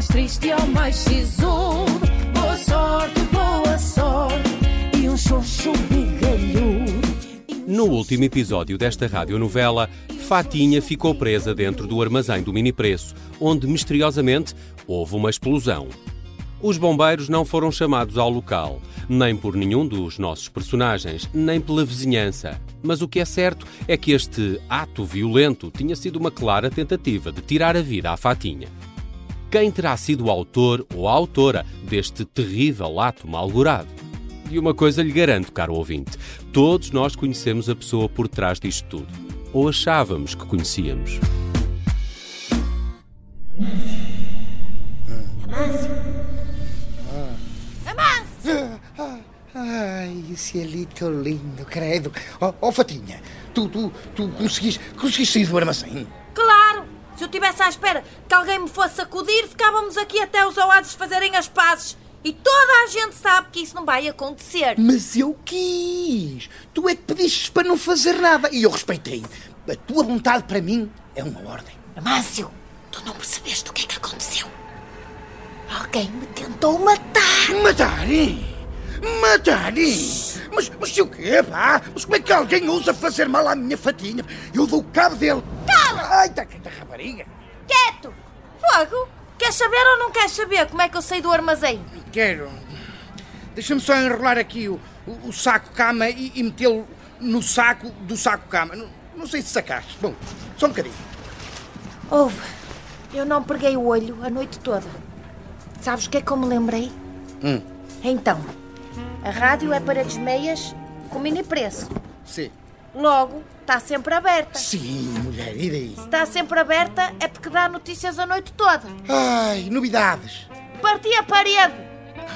mais triste ao mais sisudo. Boa sorte, boa sorte e um xoxo. No último episódio desta radionovela, Fatinha ficou presa dentro do armazém do mini preço, onde misteriosamente houve uma explosão. Os bombeiros não foram chamados ao local, nem por nenhum dos nossos personagens, nem pela vizinhança. Mas o que é certo é que este ato violento tinha sido uma clara tentativa de tirar a vida à Fatinha. Quem terá sido o autor ou a autora deste terrível ato malgurado? E uma coisa lhe garanto, caro ouvinte: todos nós conhecemos a pessoa por trás disto tudo. Ou achávamos que conhecíamos. Ai, esse elito lindo, credo. Ó oh, Fatinha, tu, tu, tu conseguiste, conseguiste sair do armazém? Se eu estivesse à espera que alguém me fosse sacudir, ficávamos aqui até os oásis fazerem as pazes. E toda a gente sabe que isso não vai acontecer. Mas eu quis. Tu é que pediste para não fazer nada e eu respeitei. A tua vontade para mim é uma ordem. Amâncio, tu não percebeste o que é que aconteceu? Alguém me tentou matar. Matar? Matar? Mas, mas se o quê, pá? Mas como é que alguém ousa fazer mal à minha fatinha? Eu dou cabo dele. Ai, tá da rapariga. Quieto! Fogo! Queres saber ou não queres saber como é que eu saí do armazém? Quero. Deixa-me só enrolar aqui o, o, o saco cama e, e metê-lo no saco do saco cama. Não, não sei se sacaste. Bom, só um bocadinho. Ouve, eu não preguei o olho a noite toda. Sabes o que é que eu me lembrei? Hum. Então, a rádio é para desmeias com mini preço. Sim. Logo, está sempre aberta. Sim, mulher, e daí? Se está sempre aberta é porque dá notícias a noite toda. Ai, novidades. Parti a parede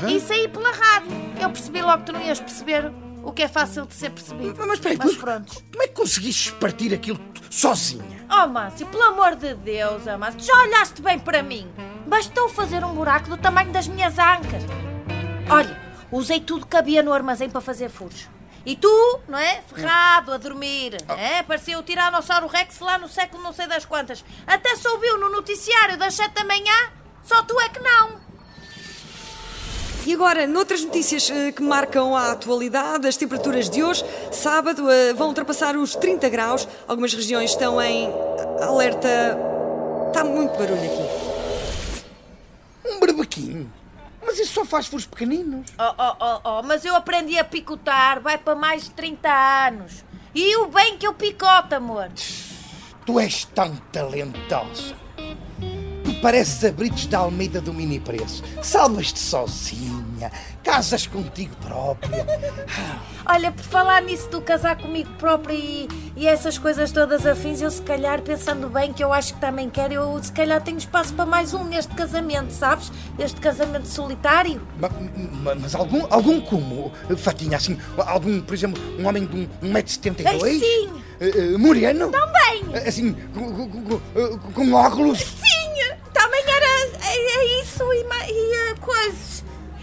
e saí pela rádio. Eu percebi logo que tu não ias perceber o que é fácil de ser percebido. Mas espera aí, Mas mas pronto. como é que conseguiste partir aquilo sozinha? Oh, Márcio, pelo amor de Deus, Amâncio, já olhaste bem para mim? Bastou fazer um buraco do tamanho das minhas ancas. Olha, usei tudo que havia no armazém para fazer furos. E tu, não é? Ferrado, a dormir. É? Parecia o Tiranossauro Rex lá no século não sei das quantas. Até se ouviu no noticiário das sete da manhã. Só tu é que não. E agora, noutras notícias eh, que marcam a atualidade, as temperaturas de hoje, sábado, eh, vão ultrapassar os 30 graus. Algumas regiões estão em alerta. Está muito barulho aqui. Um barbequinho. Mas isso só faz furos pequeninos. Oh, oh, oh, oh, mas eu aprendi a picotar, vai para mais de 30 anos. E o bem que eu picoto, amor. Tu és tão talentosa. Tu pareces a Brites da Almeida do Mini Preço. Salvas-te sozinha, casas contigo própria. Olha, por falar nisso do casar comigo própria e, e essas coisas todas afins, eu se calhar, pensando bem, que eu acho que também quero, eu se calhar tenho espaço para mais um neste casamento, sabes? Este casamento solitário. Ma- ma- Mas, algum, algum como? Fatinha, assim, algum, por exemplo, um homem de um, um metro setenta Ai, dois? sim. Eh, eh, moreno? Também! Assim, com, com- com- óculos? Sim! Também era é, é isso e, e eh, coisas.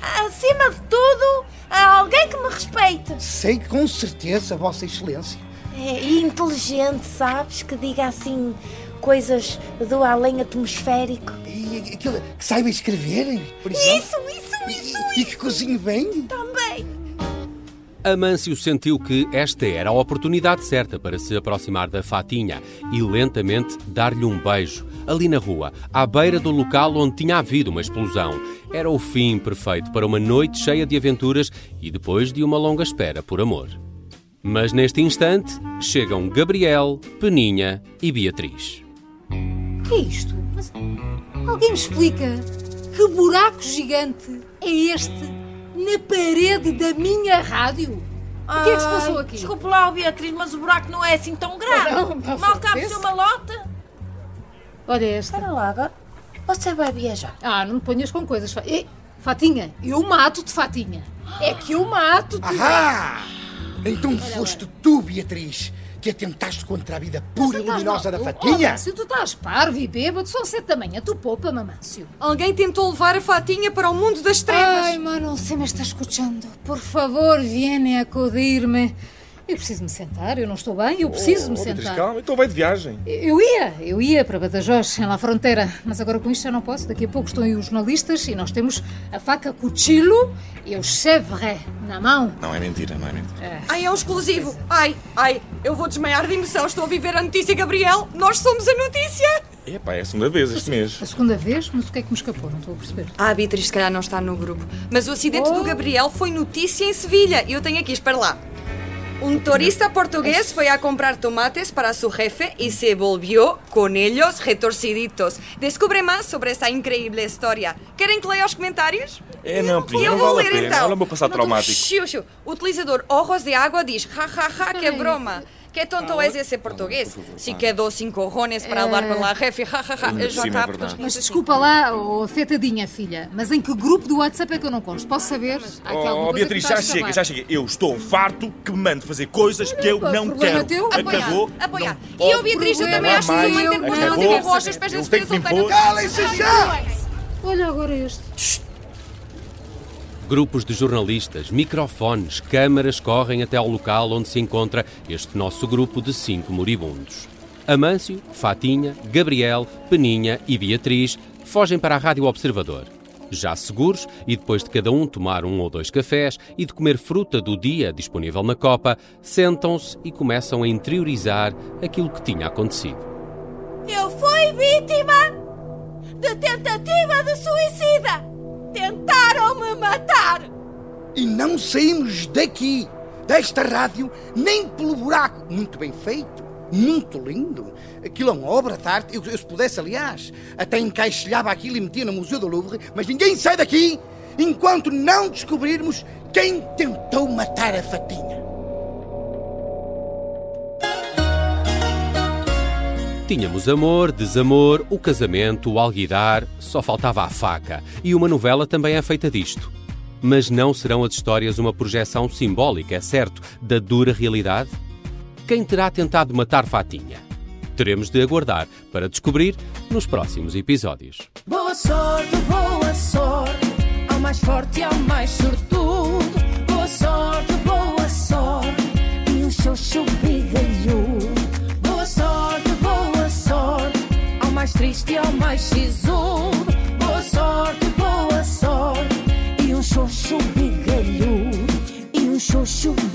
Acima de tudo, alguém que me respeite. Sei com certeza, Vossa Excelência. É, inteligente, sabes? Que diga assim coisas do além atmosférico. E aquilo que saiba escrever, por exemplo. Isso, isso, isso, E, e que cozinhe bem. também. Amâncio sentiu que esta era a oportunidade certa para se aproximar da Fatinha e lentamente dar-lhe um beijo, ali na rua, à beira do local onde tinha havido uma explosão. Era o fim perfeito para uma noite cheia de aventuras e depois de uma longa espera por amor. Mas neste instante chegam Gabriel, Peninha e Beatriz. O que é isto? Mas alguém me explica que buraco gigante é este na parede da minha rádio? O que é que se passou aqui? Desculpe lá, Beatriz, mas o buraco não é assim tão grave. Não, não, Mal cabe parece. ser uma lota. Olha esta. Espera lá, agora. Você vai viajar. Ah, não me ponhas com coisas. Eh, Fatinha, eu mato-te, Fatinha. É que eu mato-te. Ah! Então foste tu, Beatriz, que atentaste contra a vida pura e estás luminosa da? Fatinha? Oh, se tu estás parvo e bêbado, são sete da manhã, tu poupa, mamâncio. Alguém tentou levar a Fatinha para o mundo das trevas. Ai, mano, se me está escuchando. Por favor, viene a acudir-me. Eu preciso me sentar, eu não estou bem, eu preciso me Oh, Beatriz, sentar. calma, então vai de viagem. Eu ia, eu ia para Badajoz, em La Fronteira, mas agora com isto já não posso. Daqui a pouco estão aí os jornalistas e nós temos a faca cuchillo e o chevre na mão. Não, é mentira, não é mentira. Ai, é um exclusivo. Ai, ai, eu vou desmaiar de emoção. Estou a viver a notícia, Gabriel. Nós somos a notícia. Epá, é a segunda vez este mês. A segunda vez, mas o que é que me escapou? Não estou a perceber. Ah, a Beatriz se calhar não está no grupo. Mas o acidente Oh. do Gabriel foi notícia em Sevilha. E eu tenho aqui, espera lá. Un turista portugués fue a comprar tomates para su jefe y se volvió con ellos retorciditos. Descubre más sobre esta increíble historia. Querem que leia os comentários? É, não, Pedro, Eu não vou vale a ler pena. então. Olha o meu passado traumático. Xiu, xiu. O utilizador Ojos de Água diz: ja, ja, ja, que broma. Que tonto es ese portugués. Si quedó sin cojones para hablar con la jefe, ja, ja, ja. Ainda por Já está, é. Mas desculpa lá, oh, afetadinha, filha, mas em que grupo do WhatsApp é que eu não consto? Posso saber? Há Oh, coisa Beatriz, já a chega, já chega. Eu estou farto que me mande fazer coisas que eu não quero. teu. Acabou. apoiar. não E eu, Beatriz, problema também mais. que uma Acabou. interpretação de Acabou. roxas para Eu as tenho. Calem-se já! Olha agora este. Grupos de jornalistas, microfones, câmaras correm até ao local onde se encontra este nosso grupo de cinco moribundos. Amâncio, Fatinha, Gabriel, Peninha e Beatriz fogem para a Rádio Observador. Já seguros, e depois de cada um tomar um ou dois cafés e de comer fruta do dia disponível na copa, sentam-se e começam a interiorizar aquilo que tinha acontecido. Eu fui vítima de tentativa de suicida. Tentaram-me matar. E não saímos daqui, desta rádio, nem pelo buraco. Muito bem feito, muito lindo. Aquilo é uma obra de arte. Eu, eu, se pudesse, aliás, até encaixilhava aquilo e metia no Museu do Louvre, mas ninguém sai daqui enquanto não descobrirmos quem tentou matar a Fatinha. Tínhamos amor, desamor, o casamento, o alguidar, só faltava a faca. E uma novela também é feita disto. Mas não serão as histórias uma projeção simbólica, é certo, da dura realidade? Quem terá tentado matar Fatinha? Teremos de aguardar para descobrir nos próximos episódios. Boa sorte, boa sorte, ao mais forte e ao mais sortudo. Boa sorte, boa sorte, e um xoxo bigode. mais triste ao mais sisudo. Boa sorte, boa sorte. E um xoxo bigalhudo. E um xoxo bigalhudo.